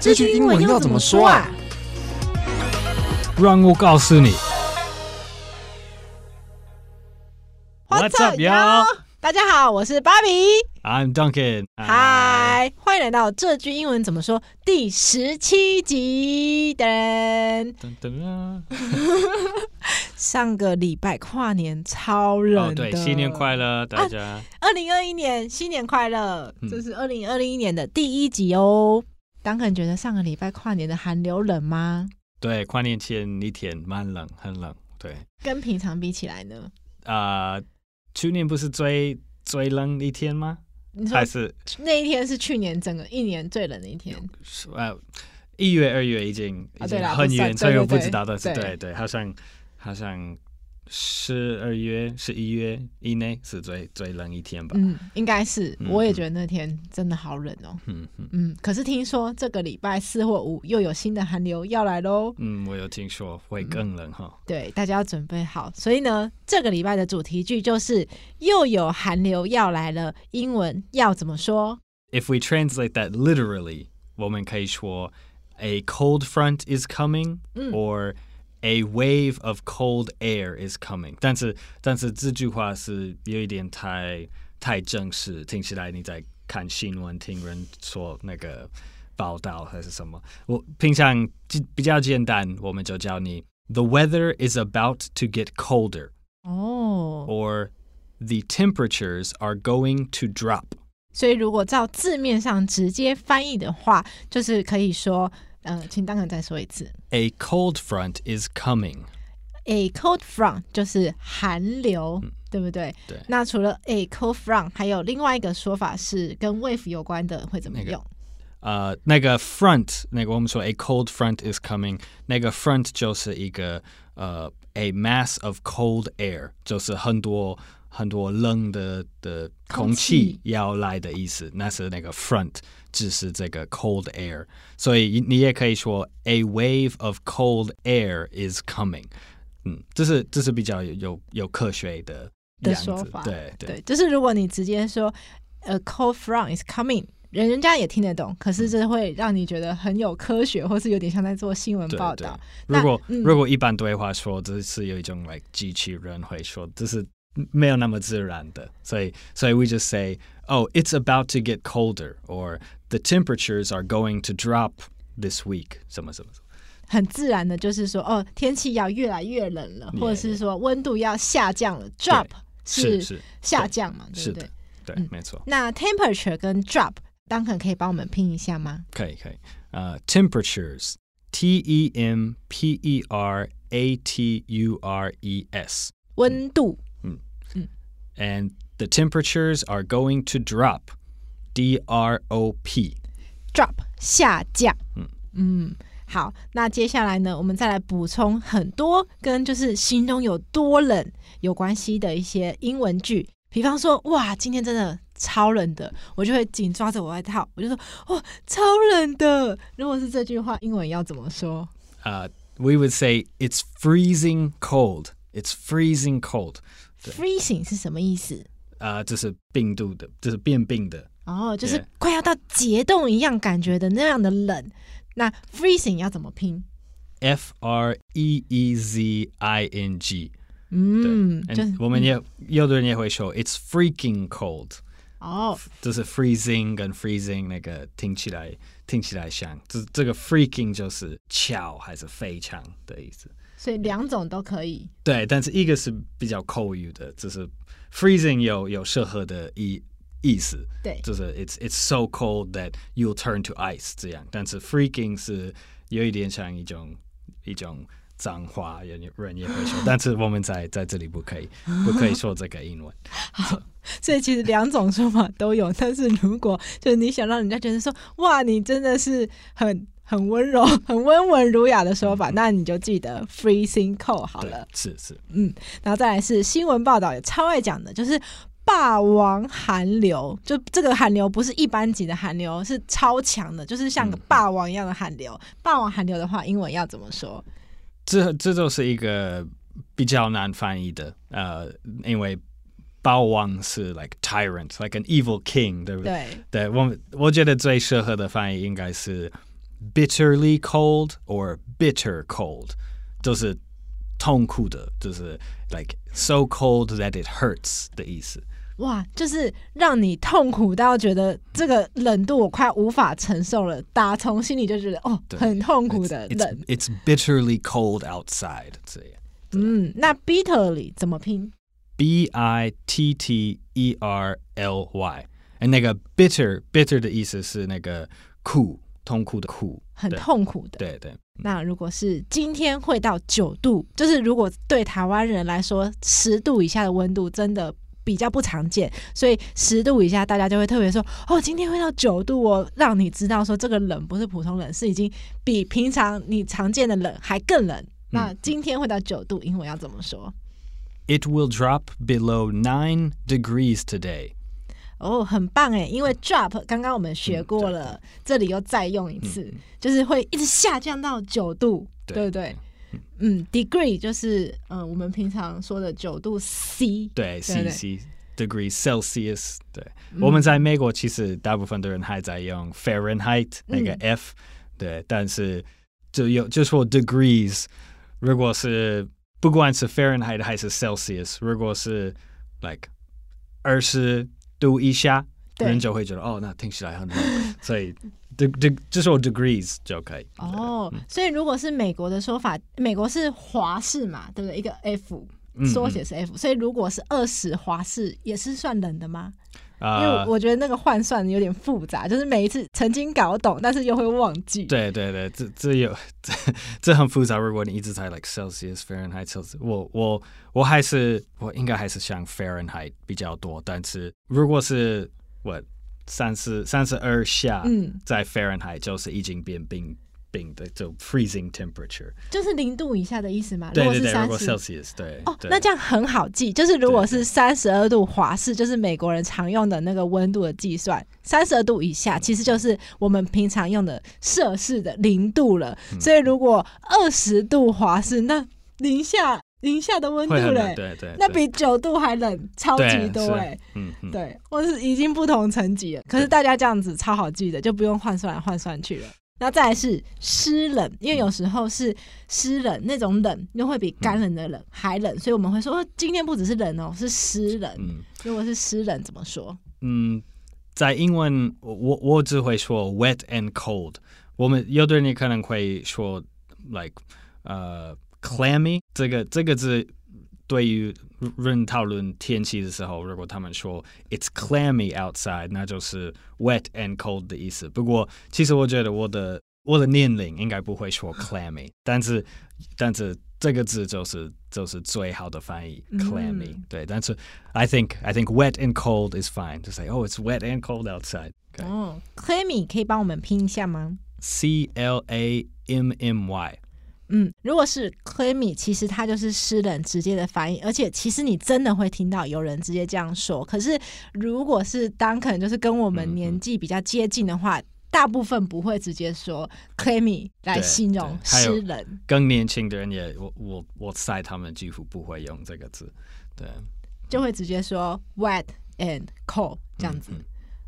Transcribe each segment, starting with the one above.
这句英文要怎么说啊？让我告诉你。What's up, y'all？大家好，我是芭比，I'm Duncan。嗨，欢迎来到这句英文怎么说第十七集。噔噔噔！上个礼拜跨年超冷的，对，新年快乐，大家！二零二一年新年快乐，这是二零二零年的第一集哦。Duncan 觉得上个礼拜跨年的寒流冷吗？对，跨年前一天蛮冷，很冷。对，跟平常比起来呢？啊、呃。去年不是最最冷的一天吗？还是那一天是去年整个一年最冷的一天？呃，一月、二月已经已经很远，所以我不知道但是，对对，好像好像。十二月、十一月以内是最最冷一天吧？嗯，应该是。我也觉得那天真的好冷哦。嗯嗯嗯。可是听说这个礼拜四或五又有新的寒流要来喽。嗯，我有听说会更冷哈、嗯。对，大家要准备好。所以呢，这个礼拜的主题句就是又有寒流要来了。英文要怎么说？If we translate that literally，我们可以说 A cold front is coming，、嗯、or A wave of cold air is coming，但是但是这句话是有一点太太正式，听起来你在看新闻，听人说那个报道还是什么？我平常比较简单，我们就叫你 The weather is about to get colder，哦、oh.，or the temperatures are going to drop。所以如果照字面上直接翻译的话，就是可以说。 嗯、呃，请 Duncan 再说一次。A cold front is coming. A cold front 就是寒流，嗯、对不对？对。那除了 A cold front，还有另外一个说法是跟 wave 有关的，会怎么用？呃、那个，那个 front，那个我们说 A cold front is coming，那个 front 就是一个呃 A mass of cold air，就是很多。 很多冷的的空气要来的意思，那是那个 front，只是这个 cold air，所以你也可以说 a wave of cold air is coming，嗯，这是这是比较有有有科学的的说法，对对，对，就是如果你直接说 a cold front is coming，人人家也听得懂，可是这会让你觉得很有科学，或是有点像在做新闻报道。如果、嗯、如果一般对话说，这是有一种 like 机器人会说，这是。没有那么自然的，所以所以 we just say, oh, it's about to get colder, or the temperatures are going to drop this week，什么什么什么，很自然的，就是说，哦，天气要越来越冷了，或者是说温度要下降了。Drop 是是下降嘛，对不对？对，没错。那 temperature 跟 drop，Duncan 可以帮我们拼一下吗？可以可以，呃，temperatures，T E M P E R A T U R E S，温度。 And the temperatures are going to drop. D R O P. Drop 下降。嗯嗯，好，那接下来呢，我们再来补充很多跟就是形容有多冷有关系的一些英文句。比方说，哇，今天真的超冷的，我就会紧抓着我外套，我就说，哇，超冷的。如果是这句话，英文要怎么说？呃、uh,，We would say it's freezing cold. It's freezing cold. Freezing 是什么意思？啊、呃，这是病毒的，就是变病的。哦，就是快要到结冻一样感觉的那样的冷。那 freezing 要怎么拼？F R E E Z I N G。嗯，就我们也、嗯、有的人也会说 It's freaking cold。哦，就是 freezing 跟 freezing 那个听起来听起来像，这这个 freaking 就是巧还是非常的意思。所以两种都可以。对，但是一个是比较口语的，就是 freezing 有有适合的意意思。对，就是 it's it's so cold that you'll turn to ice 这样。但是 freaking 是有一点像一种一种脏话，人人也会说。但是我们在在这里不可以不可以说这个英文。好，所以其实两种说法都有。但是如果就是你想让人家觉得说，哇，你真的是很。很温柔、很温文儒雅的说法，嗯、那你就记得 freezing cold 好了。是是，嗯，然后再来是新闻报道也超爱讲的，就是霸王寒流。就这个寒流不是一般级的寒流，是超强的，就是像个霸王一样的寒流。嗯、霸王寒流的话，英文要怎么说？这这就是一个比较难翻译的，呃，因为霸王是 like tyrant，like an evil king，对不对？对，对我我觉得最适合的翻译应该是。bitterly cold or bitter cold，就是痛苦的，就是 like so cold that it hurts 的意思。哇，就是让你痛苦到觉得这个冷度我快无法承受了，打从心里就觉得哦，很痛苦的冷。It's, it's bitterly cold outside，这样。嗯，那 bitterly 怎么拼？B I T T E R L Y，哎，那个 bitter bitter 的意思是那个苦， 痛苦的苦，很痛苦的。对对。那如果是今天会到九度，就是如果对台湾人来说，十度以下的温度真的。比较不常见，所以十度以下大家就会特别说哦，今天会到九度哦，让你知道说这个冷不是普通冷，是已经比平常你常见的冷还更冷。嗯、那今天会到九度，英文要怎么说？It will drop below nine degrees today。哦，很棒哎，因为 drop 刚刚我们学过了，嗯、这里又再用一次，嗯、就是会一直下降到九度，对，对不对？嗯，degree 就是嗯，我们平常说的九度 C，对，C C degree Celsius。对，嗯、我们在美国其实大部分的人还在用 Fahrenheit 那个 F，、嗯、对，但是就有就说 degrees，如果是不管是 Fahrenheit 还是 Celsius，如果是 like 二十度以下，对人就会觉得哦，那听起来很好，所以。de de 就说 degrees 就可以哦，所以如果是美国的说法，美国是华氏嘛，对不对？一个 F 缩写是 F，、嗯嗯、所以如果是二十华氏也是算冷的吗？呃、因为我觉得那个换算有点复杂，就是每一次曾经搞懂，但是又会忘记。对对对，这这有这这很复杂。如果你一直在 like Celsius、Fahrenheit、Celsius，我我我还是我应该还是想 Fahrenheit 比较多，但是如果是我。三十三十二下，嗯，在 Fahrenheit 就是已经变冰冰的，就 freezing temperature，就是零度以下的意思吗？对对对，如果 Celsius，对哦，那这样很好记，就是如果是三十二度华氏，就是美国人常用的那个温度的计算，三十二度以下其实就是我们平常用的摄氏的零度了。所以如果二十度华氏，那零下。零下的温度嘞，对，对对，那比九度还冷，超级多哎，嗯，嗯对，或是已经不同层级了。可是大家这样子超好记的，就不用换算来换算去了。那再来是湿冷，因为有时候是湿冷那种冷，又会比干冷的冷还冷，所以我们会说今天不只是冷哦，是湿冷。嗯，如果是湿冷怎么说？嗯，在英文我我我只会说 wet and cold。我们有的人可能会说 like 呃。Clammy 这个这个字，对于人讨论天气的时候，如果他们说 It's clammy outside，那就是 wet and cold 的意思。不过，其实我觉得我的我的年龄应该不会说 clammy，但是但是这个字就是就是最好的翻译 clammy。对，但是 I think I think wet and cold is fine to say oh it's wet and cold outside。哦，clammy 可以帮我们拼一下吗？C L A M M Y。 嗯，如果是 clammy，其实它就是湿冷直接的翻译，而且其实你真的会听到有人直接这样说。可是如果是当可能就是跟我们年纪比较接近的话，嗯、大部分不会直接说 clammy 来形容湿冷。更年轻的人也，我我我猜他们几乎不会用这个字，对，就会直接说 wet and cold 这样子，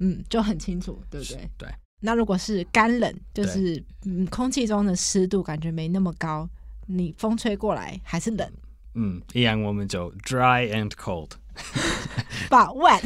嗯，嗯，就很清楚，对不对？对。那如果是干冷，就是嗯，空气中的湿度感觉没那么高，你风吹过来还是冷。嗯，一样我们就 dry and cold，把 wet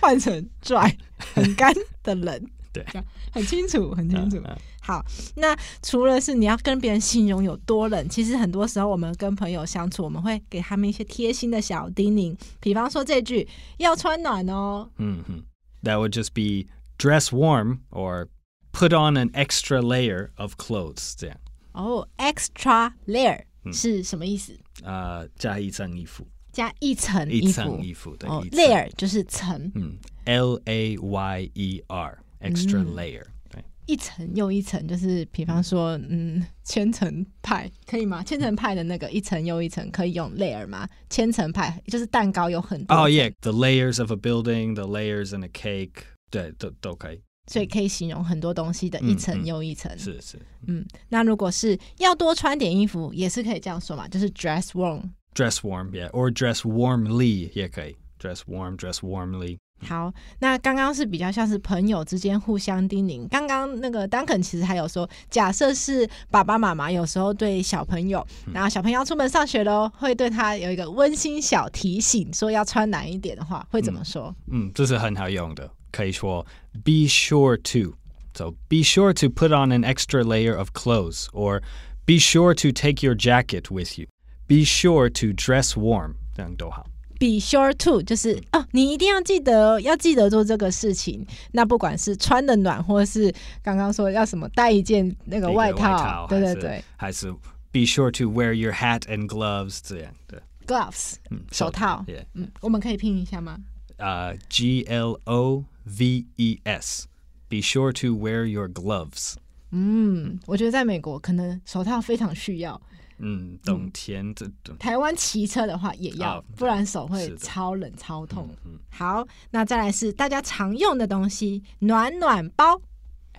换成 dry，很干的冷。对，很清楚，很清楚。好，那除了是你要跟别人形容有多冷，其实很多时候我们跟朋友相处，我们会给他们一些贴心的小叮咛，比方说这句要穿暖哦。嗯哼，That would just be。Dress warm or put on an extra layer of clothes，这样。哦、oh，extra layer、嗯、是什么意思？啊、呃，加一层衣服。加一层衣服。一层衣服的。哦，layer 就是层。嗯，L A Y E R，extra layer、嗯。对，一层又一层，就是比方说，嗯，千层派可以吗？千层派的那个一层又一层可以用 layer 吗？千层派就是蛋糕有很多。哦、oh,，yeah，the layers of a building，the layers in a cake。 对，都都可以，所以可以形容很多东西的一层又一层。是是，嗯，那如果是要多穿点衣服，也是可以这样说嘛，就是 dress warm，dress warm，yeah，or dress warmly 也可以，dress warm，dress warmly。好，那刚刚是比较像是朋友之间互相叮咛。刚刚那个 Duncan 其实还有说，假设是爸爸妈妈有时候对小朋友，然后小朋友要出门上学喽，会对他有一个温馨小提醒，说要穿暖一点的话，会怎么说？嗯，这是很好用的，可以说 be sure to，so be sure to put on an extra layer of clothes or be sure to take your jacket with you. Be sure to dress warm，这样都好。Be sure to 就是哦，你一定要记得，要记得做这个事情。那不管是穿的暖，或是刚刚说要什么带一件那个外套，外套对对对，还是 Be sure to wear your hat and gloves 这样的 gloves，嗯，手套，yeah. 嗯，我们可以拼一下吗？ 呃、uh,，G L O V E S，Be sure to wear your gloves。嗯，我觉得在美国可能手套非常需要。嗯，冬天这、嗯、台湾骑车的话也要，哦、不然手会超冷超痛。嗯嗯、好，那再来是大家常用的东西，暖暖包，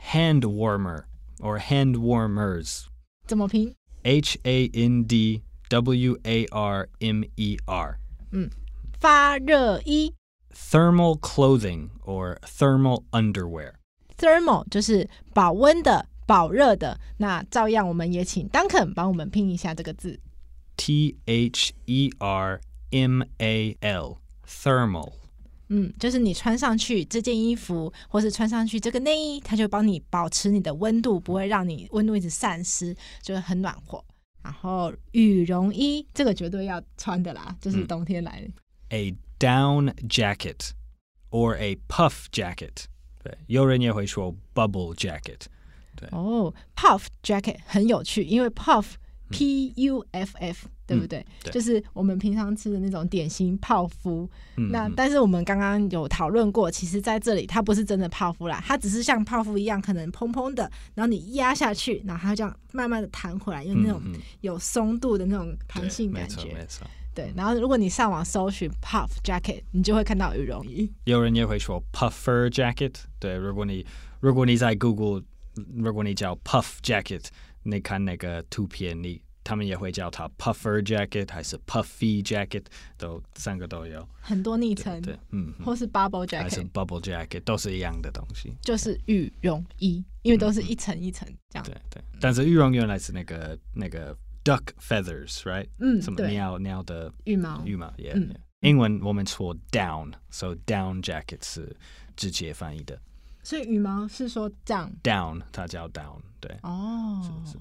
hand warmer or hand warmers，怎么拼？H A N D W A R M E R。嗯，发热衣 ，thermal clothing or thermal underwear。thermal 就是保温的。保热的，那照样我们也请 Duncan 帮我们拼一下这个字，T H E R M A L，thermal。嗯，就是你穿上去这件衣服，或是穿上去这个内衣，它就帮你保持你的温度，不会让你温度一直散失，就会很暖和。然后羽绒衣，这个绝对要穿的啦，就是冬天来的。嗯，A down jacket or a puff jacket，对，有人也会说 bubble jacket。哦、oh,，puff jacket 很有趣，因为 puff p u f f，、嗯、对不对？嗯、对，就是我们平常吃的那种点心泡芙。嗯、那但是我们刚刚有讨论过，其实在这里它不是真的泡芙啦，它只是像泡芙一样，可能蓬蓬的，然后你压下去，然后它就这样慢慢的弹回来，用那种有松度的那种弹性感觉。对，对，然后如果你上网搜寻 puff jacket，你就会看到羽绒衣。有人也会说 puffer jacket。对，如果你如果你在 Google。如果你叫 puff jacket，你看那个图片，你他们也会叫它 puffer jacket 还是 puffy jacket，都三个都有。很多昵称，对，嗯，或是 bubble jacket，还是 bubble jacket，都是一样的东西。就是羽绒衣，因为都是一层一层这样。对对，但是羽绒原来是那个那个 duck feathers，right？嗯，什么鸟鸟的羽毛，羽毛，yeah，嗯。英文我们说 down，so down jacket 是直接翻译的。所以羽毛是说这样 down，它叫 down，对。哦，是是，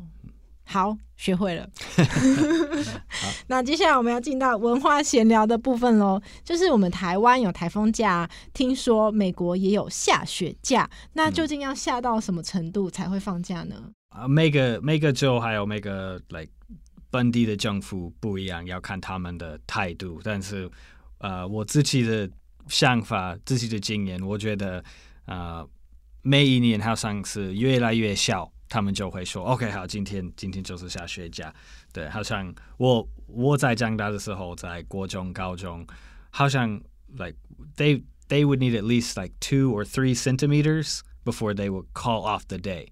好，学会了。好那接下来我们要进到文化闲聊的部分喽。就是我们台湾有台风假，听说美国也有下雪假。那究竟要下到什么程度才会放假呢？啊、嗯，每个每个州还有每个 like 本地的政府不一样，要看他们的态度。但是，呃，我自己的想法、自己的经验，我觉得，呃。每一年好像是越来越小，他们就会说：“OK，好，今天今天就是下雪假。”对，好像我我在长大的时候，在国中、高中，好像 like they they would need at least like two or three centimeters before they would call off the day.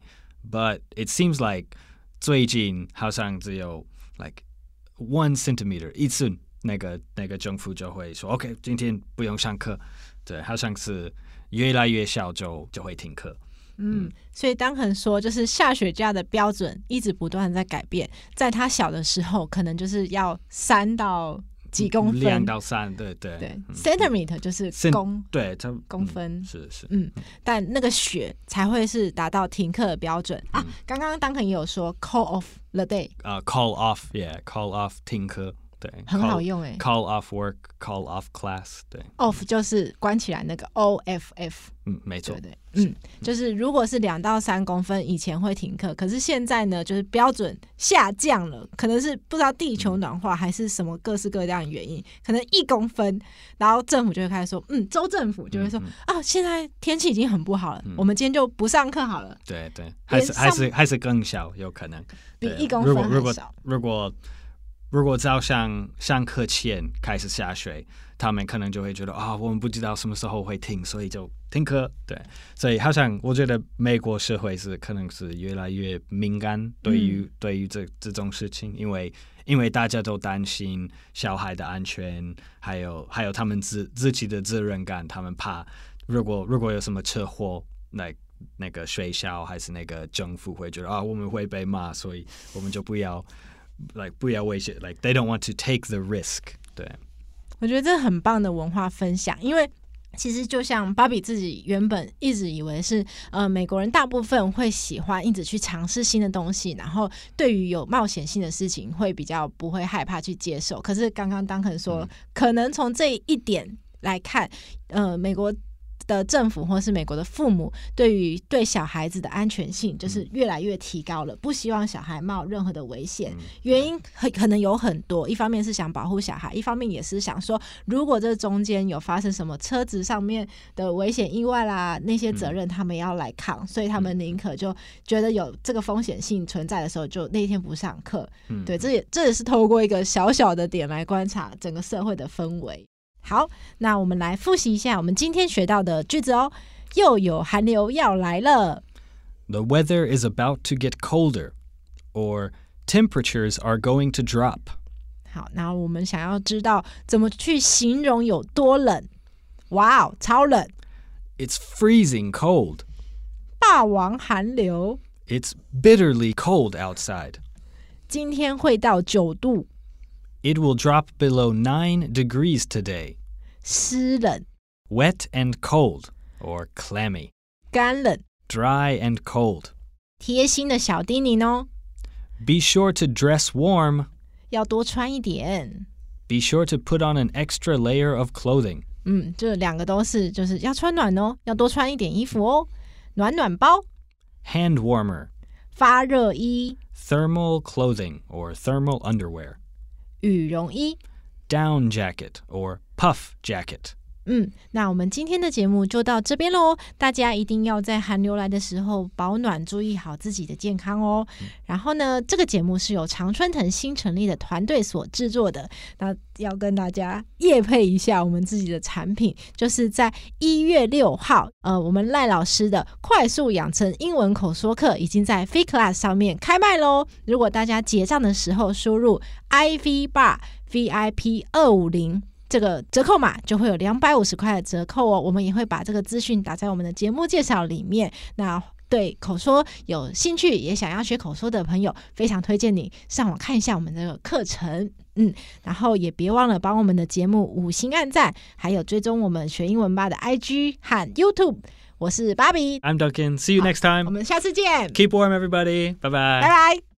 But it seems like 最近好像只有 like one centimeter 一寸，那个那个政府就会说：“OK，今天不用上课。”对，好像是。越来越小就就会停课，嗯，所以当很说就是下雪假的标准一直不断在改变，在他小的时候可能就是要三到几公分，两到三，对对。对，centimeter 就是公，对，它公分。是是，嗯，但那个雪才会是达到停课的标准。啊。刚刚当肯也有说 call off the day，啊，call off，yeah，call off 停课。对，很好用哎。Call off work, call off class。对，off 就是关起来那个 O F F。嗯，没错。对对，嗯，就是如果是两到三公分以前会停课，可是现在呢，就是标准下降了，可能是不知道地球暖化还是什么各式各样的原因，可能一公分，然后政府就会开始说，嗯，州政府就会说啊，现在天气已经很不好了，我们今天就不上课好了。对对，还是还是还是更小，有可能比一公分如果如果如果早上上课前开始下水，他们可能就会觉得啊，我们不知道什么时候会停，所以就停课。对，所以好像我觉得美国社会是可能是越来越敏感对于、嗯、对于这这种事情，因为因为大家都担心小孩的安全，还有还有他们自自己的责任感，他们怕如果如果有什么车祸，那那个学校还是那个政府会觉得啊，我们会被骂，所以我们就不要，like 不要危险，like they don't want to take the risk。对。我觉得这很棒的文化分享，因为其实就像芭比自己原本一直以为是，呃，美国人大部分会喜欢一直去尝试新的东西，然后对于有冒险性的事情会比较不会害怕去接受。可是刚刚当肯说，嗯、可能从这一点来看，呃，美国。的政府或是美国的父母，对于对小孩子的安全性，就是越来越提高了，不希望小孩冒任何的危险。原因很可能有很多，一方面是想保护小孩，一方面也是想说，如果这中间有发生什么车子上面的危险意外啦，那些责任他们要来扛，所以他们宁可就觉得有这个风险性存在的时候，就那天不上课。对，这也这也是透过一个小小的点来观察整个社会的氛围。好，那我们来复习一下我们今天学到的句子哦。又有寒流要来了。The weather is about to get colder, or temperatures are going to drop. 好，那我们想要知道怎么去形容有多冷。哇哦，超冷！It's freezing cold. 霸王寒流。It's bitterly cold outside. 今天会到九度。It will drop below nine degrees today. 湿冷 Wet and cold or clammy. 干冷 Dry and cold. 贴心的小叮咛哦 Be sure to dress warm. 要多穿一点 Be sure to put on an extra layer of clothing. 嗯，这两个都是，就是要穿暖哦，要多穿一点衣服哦。暖暖包 Hand warmer. 发热衣 Thermal clothing or thermal underwear. 羽绒衣，down jacket or puff jacket。 嗯，那我们今天的节目就到这边喽。大家一定要在寒流来的时候保暖，注意好自己的健康哦。嗯、然后呢，这个节目是由常春藤新成立的团队所制作的。那要跟大家夜配一下我们自己的产品，就是在一月六号，呃，我们赖老师的快速养成英文口说课已经在 FitClass 上面开卖喽。如果大家结账的时候输入 IV Bar VIP 二五零。这个折扣码就会有两百五十块的折扣哦，我们也会把这个资讯打在我们的节目介绍里面。那对口说有兴趣也想要学口说的朋友，非常推荐你上网看一下我们的课程，嗯，然后也别忘了帮我们的节目五星按赞，还有追踪我们学英文吧的 IG 和 YouTube。我是芭比，I'm Duncan，See you next time，我们下次见，Keep warm everybody，拜拜，拜拜。